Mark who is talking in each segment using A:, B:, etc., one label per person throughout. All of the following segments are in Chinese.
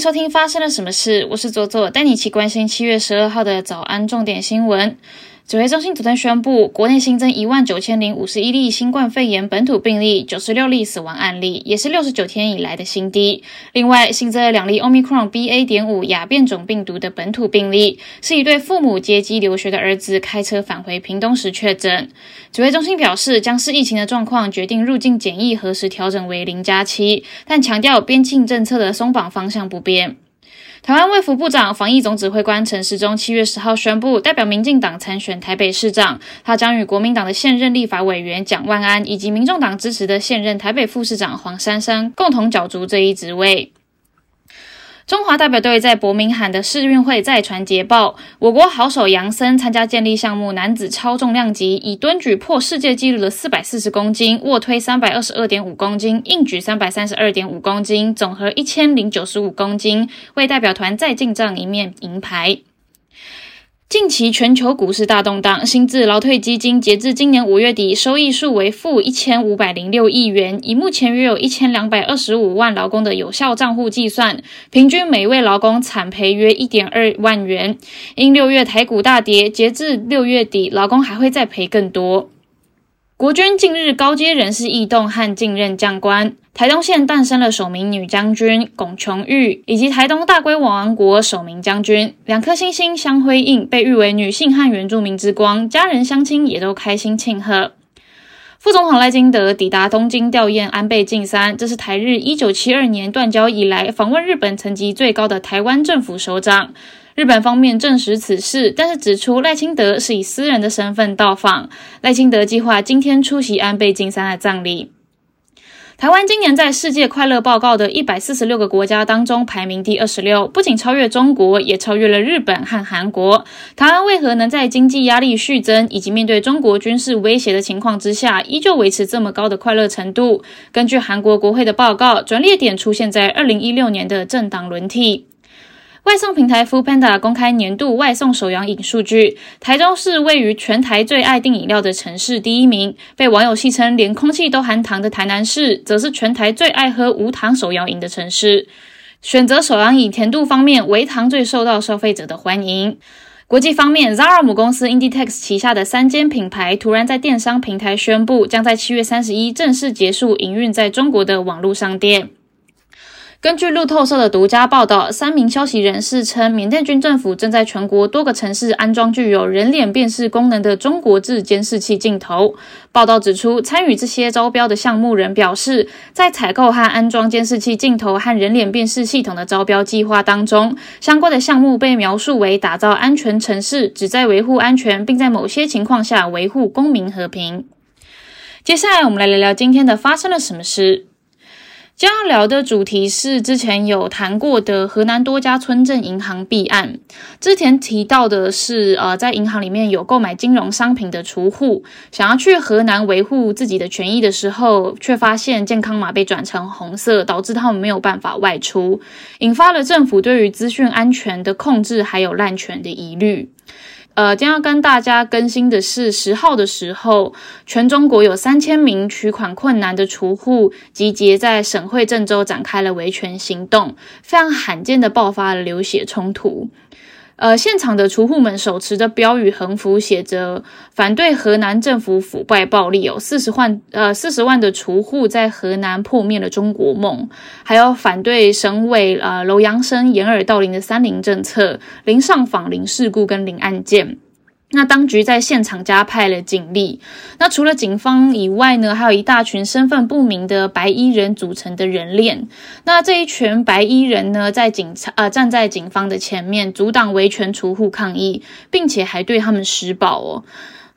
A: 收听发生了什么事？我是左左，带你一起关心七月十二号的早安重点新闻。指挥中心昨天宣布，国内新增一万九千零五十一例新冠肺炎本土病例，九十六例死亡案例，也是六十九天以来的新低。另外，新增了两例 Omicron BA. 点五亚变种病毒的本土病例，是一对父母接机留学的儿子开车返回屏东时确诊。指挥中心表示，将视疫情的状况决定入境检疫何时调整为零加七，但强调边境政策的松绑方向不变。台湾卫福部长、防疫总指挥官陈时中七月十号宣布，代表民进党参选台北市长。他将与国民党的现任立法委员蒋万安，以及民众党支持的现任台北副市长黄珊珊共同角逐这一职位。中华代表队在伯明翰的世运会再传捷报，我国好手杨森参加健力项目男子超重量级，以蹲举破世界纪录的四百四十公斤，卧推三百二十二点五公斤，硬举三百三十二点五公斤，总和一千零九十五公斤，为代表团再进账一面银牌。近期全球股市大动荡，新制劳退基金截至今年五月底收益数为负一千五百零六亿元，以目前约有一千两百二十五万劳工的有效账户计算，平均每位劳工惨赔约一点二万元。因六月台股大跌，截至六月底，劳工还会再赔更多。国军近日高阶人事异动和晋任将官，台东县诞生了首名女将军龚琼玉，以及台东大龟王国首名将军，两颗星星相辉映，被誉为女性和原住民之光，家人相亲也都开心庆贺。副总统赖清德抵达东京吊唁安倍晋三，这是台日一九七二年断交以来访问日本层级最高的台湾政府首长。日本方面证实此事，但是指出赖清德是以私人的身份到访。赖清德计划今天出席安倍晋三的葬礼。台湾今年在世界快乐报告的一百四十六个国家当中排名第二十六，不仅超越中国，也超越了日本和韩国。台湾为何能在经济压力续增以及面对中国军事威胁的情况之下，依旧维持这么高的快乐程度？根据韩国国会的报告，转捩点出现在二零一六年的政党轮替。外送平台 Food Panda 公开年度外送手摇饮数据，台中市位于全台最爱订饮料的城市第一名，被网友戏称连空气都含糖的台南市，则是全台最爱喝无糖手摇饮的城市。选择手摇饮甜度方面，微糖最受到消费者的欢迎。国际方面，Zara 母公司 Inditex 旗下的三间品牌突然在电商平台宣布，将在七月三十一正式结束营运在中国的网络商店。根据路透社的独家报道，三名消息人士称，缅甸军政府正在全国多个城市安装具有人脸辨识功能的中国制监视器镜头。报道指出，参与这些招标的项目人表示，在采购和安装监视器镜头和人脸辨识系统的招标计划当中，相关的项目被描述为打造安全城市，旨在维护安全，并在某些情况下维护公民和平。接下来，我们来聊聊今天的发生了什么事。将要聊的主题是之前有谈过的河南多家村镇银行弊案。之前提到的是，呃，在银行里面有购买金融商品的储户，想要去河南维护自己的权益的时候，却发现健康码被转成红色，导致他们没有办法外出，引发了政府对于资讯安全的控制还有滥权的疑虑。呃，将要跟大家更新的是，十号的时候，全中国有三千名取款困难的储户集结在省会郑州，展开了维权行动，非常罕见的爆发了流血冲突。呃，现场的储户们手持的标语横幅写着“反对河南政府腐败暴力”，有四十万呃四十万的储户在河南破灭了中国梦，还有反对省委呃楼阳生掩耳盗铃的三零政策，零上访、零事故跟零案件。那当局在现场加派了警力。那除了警方以外呢，还有一大群身份不明的白衣人组成的人链。那这一群白衣人呢，在警察呃站在警方的前面，阻挡维权储户抗议，并且还对他们施暴哦。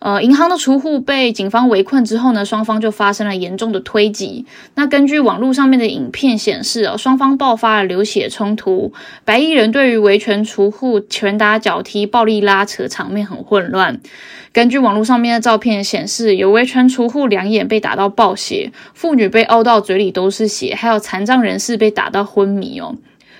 A: 呃，银行的储户被警方围困之后呢，双方就发生了严重的推挤。那根据网络上面的影片显示，哦，双方爆发了流血冲突，白衣人对于维权储户拳打脚踢、暴力拉扯，场面很混乱。根据网络上面的照片显示，有维权储户两眼被打到爆血，妇女被凹到嘴里都是血，还有残障人士被打到昏迷哦。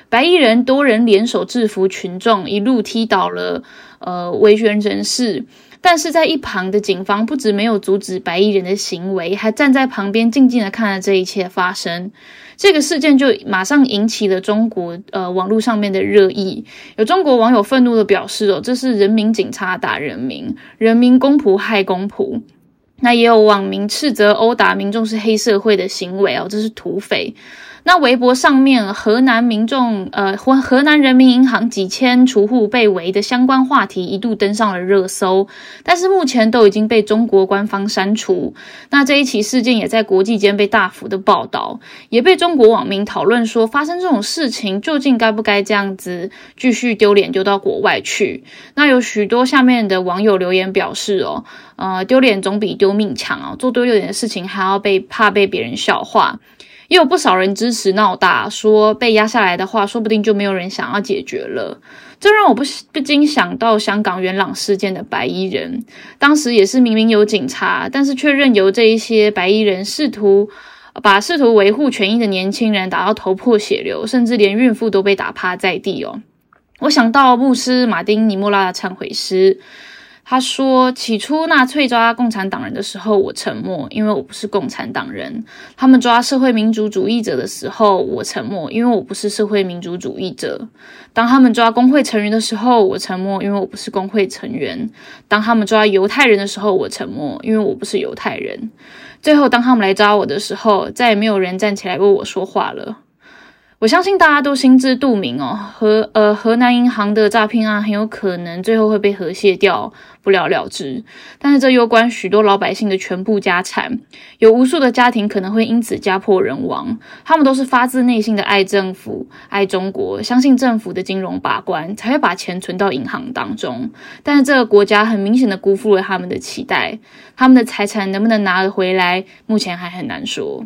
A: 白衣人多人联手制服群众，一路踢倒了呃维权人士。但是在一旁的警方不止没有阻止白衣人的行为，还站在旁边静静的看着这一切发生。这个事件就马上引起了中国呃网络上面的热议，有中国网友愤怒的表示哦，这是人民警察打人民，人民公仆害公仆。那也有网民斥责殴打民众是黑社会的行为哦，这是土匪。那微博上面，河南民众，呃，河河南人民银行几千储户被围的相关话题一度登上了热搜，但是目前都已经被中国官方删除。那这一起事件也在国际间被大幅的报道，也被中国网民讨论说，发生这种事情究竟该不该这样子继续丢脸丢到国外去？那有许多下面的网友留言表示，哦，呃，丢脸总比丢命强哦，做丢脸的事情还要被怕被别人笑话。也有不少人支持闹大，说被压下来的话，说不定就没有人想要解决了。这让我不不禁想到香港元朗事件的白衣人，当时也是明明有警察，但是却任由这一些白衣人试图把试图维护权益的年轻人打到头破血流，甚至连孕妇都被打趴在地哦。我想到牧师马丁尼莫拉的忏悔诗。他说：“起初纳粹抓共产党人的时候，我沉默，因为我不是共产党人；他们抓社会民主主义者的时候，我沉默，因为我不是社会民主主义者；当他们抓工会成员的时候，我沉默，因为我不是工会成员；当他们抓犹太人的时候，我沉默，因为我不是犹太人；最后，当他们来抓我的时候，再也没有人站起来为我说话了。”我相信大家都心知肚明哦，河呃河南银行的诈骗案很有可能最后会被和谐掉，不了了之。但是这攸关许多老百姓的全部家产，有无数的家庭可能会因此家破人亡。他们都是发自内心的爱政府、爱中国，相信政府的金融把关，才会把钱存到银行当中。但是这个国家很明显的辜负了他们的期待，他们的财产能不能拿得回来，目前还很难说。